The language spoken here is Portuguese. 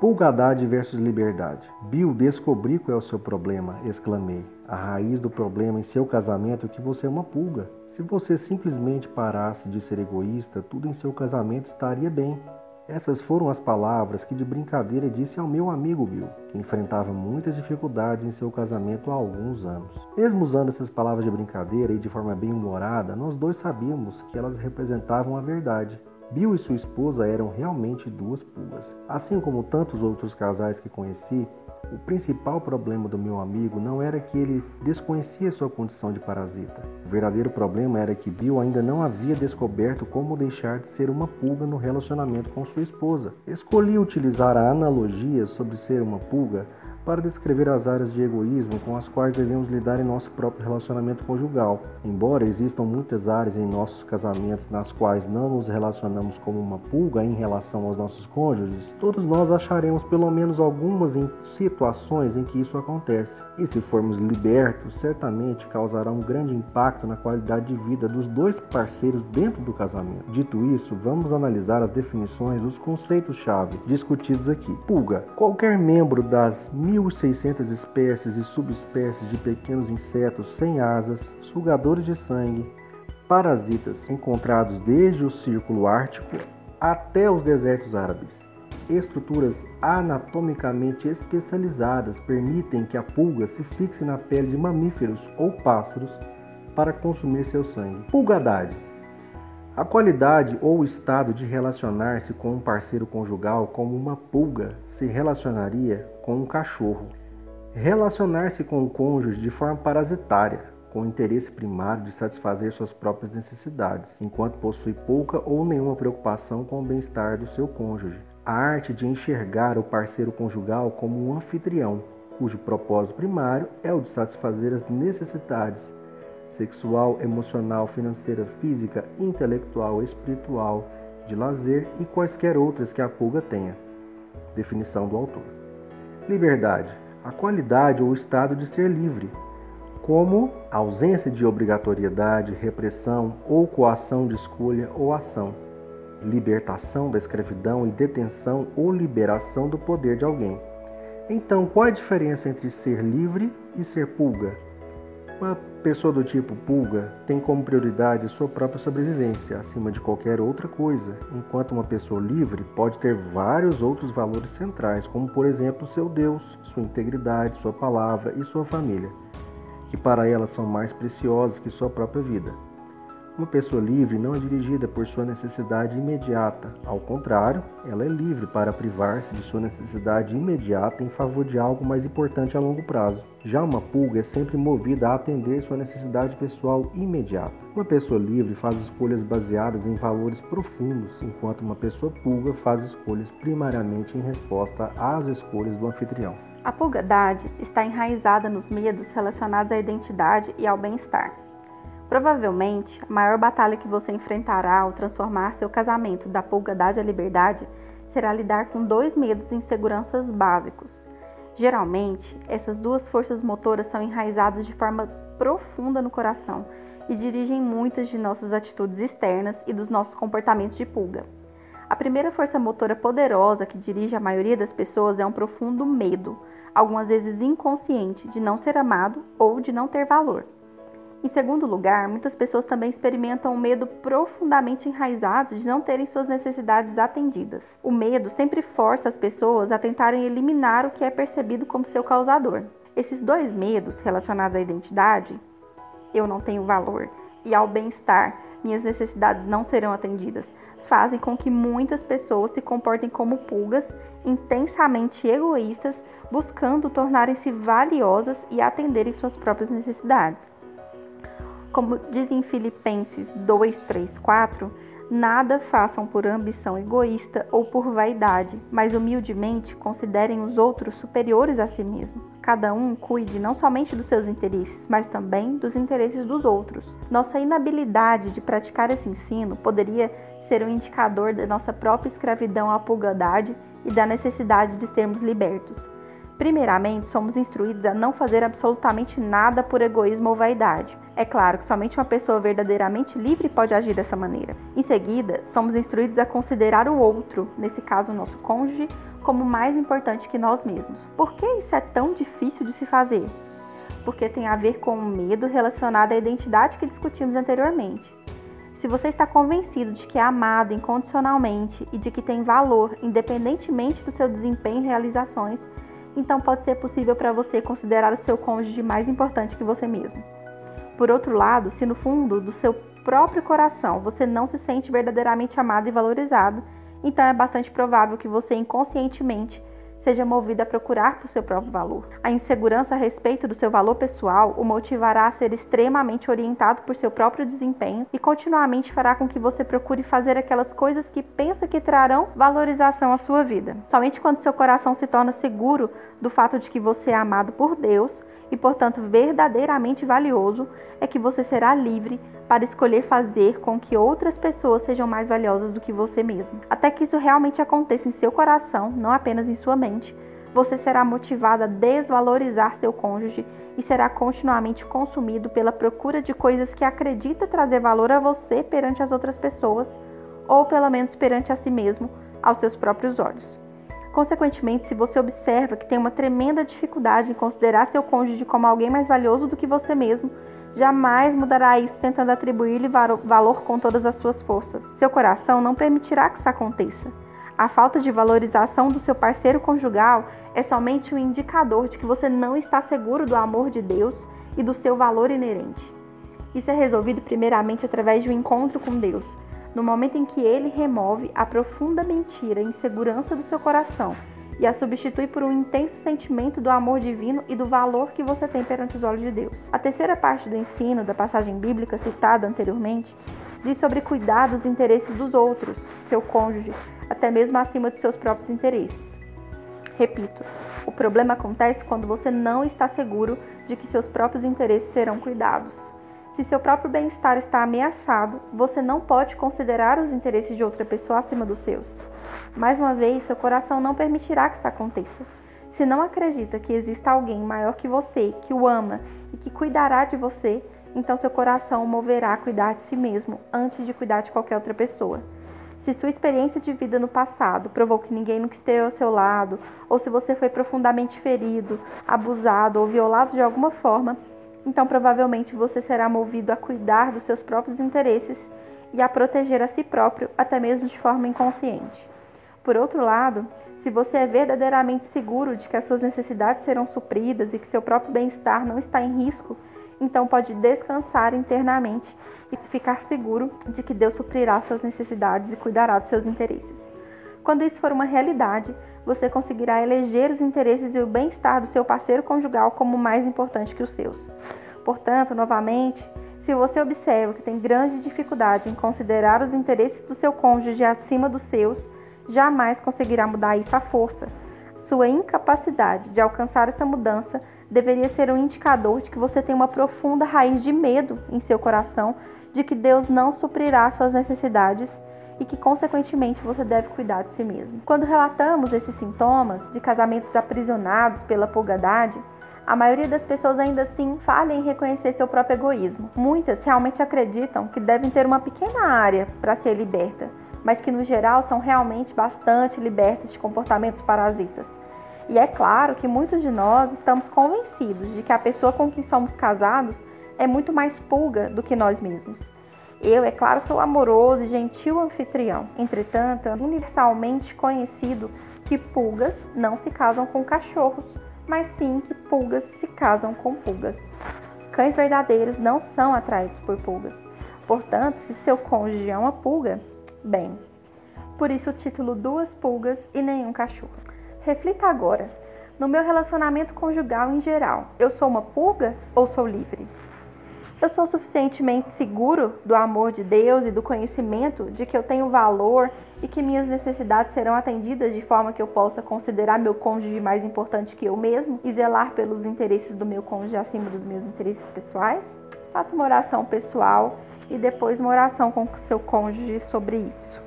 Pulgadade versus liberdade. Bill, descobri qual é o seu problema, exclamei. A raiz do problema em seu casamento é que você é uma pulga. Se você simplesmente parasse de ser egoísta, tudo em seu casamento estaria bem. Essas foram as palavras que de brincadeira disse ao meu amigo Bill, que enfrentava muitas dificuldades em seu casamento há alguns anos. Mesmo usando essas palavras de brincadeira e de forma bem humorada, nós dois sabíamos que elas representavam a verdade. Bill e sua esposa eram realmente duas pulgas. Assim como tantos outros casais que conheci, o principal problema do meu amigo não era que ele desconhecia sua condição de parasita. O verdadeiro problema era que Bill ainda não havia descoberto como deixar de ser uma pulga no relacionamento com sua esposa. Escolhi utilizar a analogia sobre ser uma pulga para descrever as áreas de egoísmo com as quais devemos lidar em nosso próprio relacionamento conjugal. Embora existam muitas áreas em nossos casamentos nas quais não nos relacionamos como uma pulga em relação aos nossos cônjuges, todos nós acharemos pelo menos algumas situações em que isso acontece. E se formos libertos, certamente causará um grande impacto na qualidade de vida dos dois parceiros dentro do casamento. Dito isso, vamos analisar as definições dos conceitos-chave discutidos aqui. Pulga: qualquer membro das mil 1.600 espécies e subespécies de pequenos insetos sem asas, sugadores de sangue, parasitas encontrados desde o Círculo Ártico até os desertos árabes. Estruturas anatomicamente especializadas permitem que a pulga se fixe na pele de mamíferos ou pássaros para consumir seu sangue. Pulgadade a qualidade ou estado de relacionar-se com um parceiro conjugal como uma pulga se relacionaria com um cachorro. Relacionar-se com o cônjuge de forma parasitária, com o interesse primário de satisfazer suas próprias necessidades, enquanto possui pouca ou nenhuma preocupação com o bem-estar do seu cônjuge. A arte de enxergar o parceiro conjugal como um anfitrião, cujo propósito primário é o de satisfazer as necessidades sexual, emocional, financeira, física, intelectual, espiritual, de lazer e quaisquer outras que a pulga tenha. Definição do autor. Liberdade: a qualidade ou estado de ser livre, como ausência de obrigatoriedade, repressão ou coação de escolha ou ação, libertação da escravidão e detenção ou liberação do poder de alguém. Então, qual é a diferença entre ser livre e ser pulga? Uma pessoa do tipo pulga tem como prioridade sua própria sobrevivência acima de qualquer outra coisa, enquanto uma pessoa livre pode ter vários outros valores centrais, como por exemplo seu Deus, sua integridade, sua palavra e sua família, que para ela são mais preciosos que sua própria vida. Uma pessoa livre não é dirigida por sua necessidade imediata, ao contrário, ela é livre para privar-se de sua necessidade imediata em favor de algo mais importante a longo prazo. Já uma pulga é sempre movida a atender sua necessidade pessoal imediata. Uma pessoa livre faz escolhas baseadas em valores profundos, enquanto uma pessoa pulga faz escolhas primariamente em resposta às escolhas do anfitrião. A pulgadade está enraizada nos medos relacionados à identidade e ao bem-estar. Provavelmente, a maior batalha que você enfrentará ao transformar seu casamento da pulgadade à liberdade será lidar com dois medos e inseguranças básicos. Geralmente, essas duas forças motoras são enraizadas de forma profunda no coração e dirigem muitas de nossas atitudes externas e dos nossos comportamentos de pulga. A primeira força motora poderosa que dirige a maioria das pessoas é um profundo medo, algumas vezes inconsciente, de não ser amado ou de não ter valor. Em segundo lugar, muitas pessoas também experimentam um medo profundamente enraizado de não terem suas necessidades atendidas. O medo sempre força as pessoas a tentarem eliminar o que é percebido como seu causador. Esses dois medos relacionados à identidade, eu não tenho valor, e ao bem-estar, minhas necessidades não serão atendidas, fazem com que muitas pessoas se comportem como pulgas intensamente egoístas, buscando tornarem-se valiosas e atenderem suas próprias necessidades. Como diz em Filipenses 2, 3, 4, nada façam por ambição egoísta ou por vaidade, mas humildemente considerem os outros superiores a si mesmo. Cada um cuide não somente dos seus interesses, mas também dos interesses dos outros. Nossa inabilidade de praticar esse ensino poderia ser um indicador da nossa própria escravidão à pulgadade e da necessidade de sermos libertos. Primeiramente, somos instruídos a não fazer absolutamente nada por egoísmo ou vaidade. É claro que somente uma pessoa verdadeiramente livre pode agir dessa maneira. Em seguida, somos instruídos a considerar o outro, nesse caso o nosso cônjuge, como mais importante que nós mesmos. Por que isso é tão difícil de se fazer? Porque tem a ver com o medo relacionado à identidade que discutimos anteriormente. Se você está convencido de que é amado incondicionalmente e de que tem valor independentemente do seu desempenho e realizações, então pode ser possível para você considerar o seu cônjuge mais importante que você mesmo. Por outro lado, se no fundo do seu próprio coração você não se sente verdadeiramente amado e valorizado, então é bastante provável que você inconscientemente seja movido a procurar por seu próprio valor. A insegurança a respeito do seu valor pessoal o motivará a ser extremamente orientado por seu próprio desempenho e continuamente fará com que você procure fazer aquelas coisas que pensa que trarão valorização à sua vida. Somente quando seu coração se torna seguro do fato de que você é amado por Deus e, portanto, verdadeiramente valioso, é que você será livre para escolher fazer com que outras pessoas sejam mais valiosas do que você mesmo. Até que isso realmente aconteça em seu coração, não apenas em sua mente, você será motivado a desvalorizar seu cônjuge e será continuamente consumido pela procura de coisas que acredita trazer valor a você perante as outras pessoas, ou pelo menos perante a si mesmo, aos seus próprios olhos. Consequentemente, se você observa que tem uma tremenda dificuldade em considerar seu cônjuge como alguém mais valioso do que você mesmo, jamais mudará isso tentando atribuir-lhe valor com todas as suas forças. Seu coração não permitirá que isso aconteça. A falta de valorização do seu parceiro conjugal é somente um indicador de que você não está seguro do amor de Deus e do seu valor inerente. Isso é resolvido primeiramente através de um encontro com Deus, no momento em que ele remove a profunda mentira e insegurança do seu coração e a substitui por um intenso sentimento do amor divino e do valor que você tem perante os olhos de Deus. A terceira parte do ensino da passagem bíblica citada anteriormente diz sobre cuidar dos interesses dos outros, seu cônjuge, até mesmo acima de seus próprios interesses. Repito, o problema acontece quando você não está seguro de que seus próprios interesses serão cuidados. Se seu próprio bem-estar está ameaçado, você não pode considerar os interesses de outra pessoa acima dos seus. Mais uma vez, seu coração não permitirá que isso aconteça. Se não acredita que exista alguém maior que você, que o ama e que cuidará de você, então seu coração o moverá a cuidar de si mesmo antes de cuidar de qualquer outra pessoa. Se sua experiência de vida no passado provou que ninguém nunca esteve ao seu lado, ou se você foi profundamente ferido, abusado ou violado de alguma forma, então provavelmente você será movido a cuidar dos seus próprios interesses e a proteger a si próprio, até mesmo de forma inconsciente. Por outro lado, se você é verdadeiramente seguro de que as suas necessidades serão supridas e que seu próprio bem-estar não está em risco, então pode descansar internamente e ficar seguro de que Deus suprirá suas necessidades e cuidará dos seus interesses. Quando isso for uma realidade, você conseguirá eleger os interesses e o bem-estar do seu parceiro conjugal como mais importante que os seus. Portanto, novamente, se você observa que tem grande dificuldade em considerar os interesses do seu cônjuge acima dos seus, jamais conseguirá mudar isso à força. Sua incapacidade de alcançar essa mudança deveria ser um indicador de que você tem uma profunda raiz de medo em seu coração de que Deus não suprirá suas necessidades e que, consequentemente, você deve cuidar de si mesmo. Quando relatamos esses sintomas de casamentos aprisionados pela pulgadade, a maioria das pessoas ainda assim falha em reconhecer seu próprio egoísmo. Muitas realmente acreditam que devem ter uma pequena área para ser liberta, mas que no geral são realmente bastante libertas de comportamentos parasitas. E é claro que muitos de nós estamos convencidos de que a pessoa com quem somos casados é muito mais pulga do que nós mesmos. Eu, é claro, sou amoroso e gentil anfitrião. Entretanto, é universalmente conhecido que pulgas não se casam com cachorros, mas sim que pulgas se casam com pulgas. Cães verdadeiros não são atraídos por pulgas. Portanto, se seu cônjuge é uma pulga, bem. Por isso o título Duas Pulgas e Nenhum Cachorro. Reflita agora. No meu relacionamento conjugal em geral, eu sou uma pulga ou sou livre? Eu sou suficientemente seguro do amor de Deus e do conhecimento de que eu tenho valor e que minhas necessidades serão atendidas de forma que eu possa considerar meu cônjuge mais importante que eu mesmo e zelar pelos interesses do meu cônjuge acima dos meus interesses pessoais? Faça uma oração pessoal e depois uma oração com seu cônjuge sobre isso.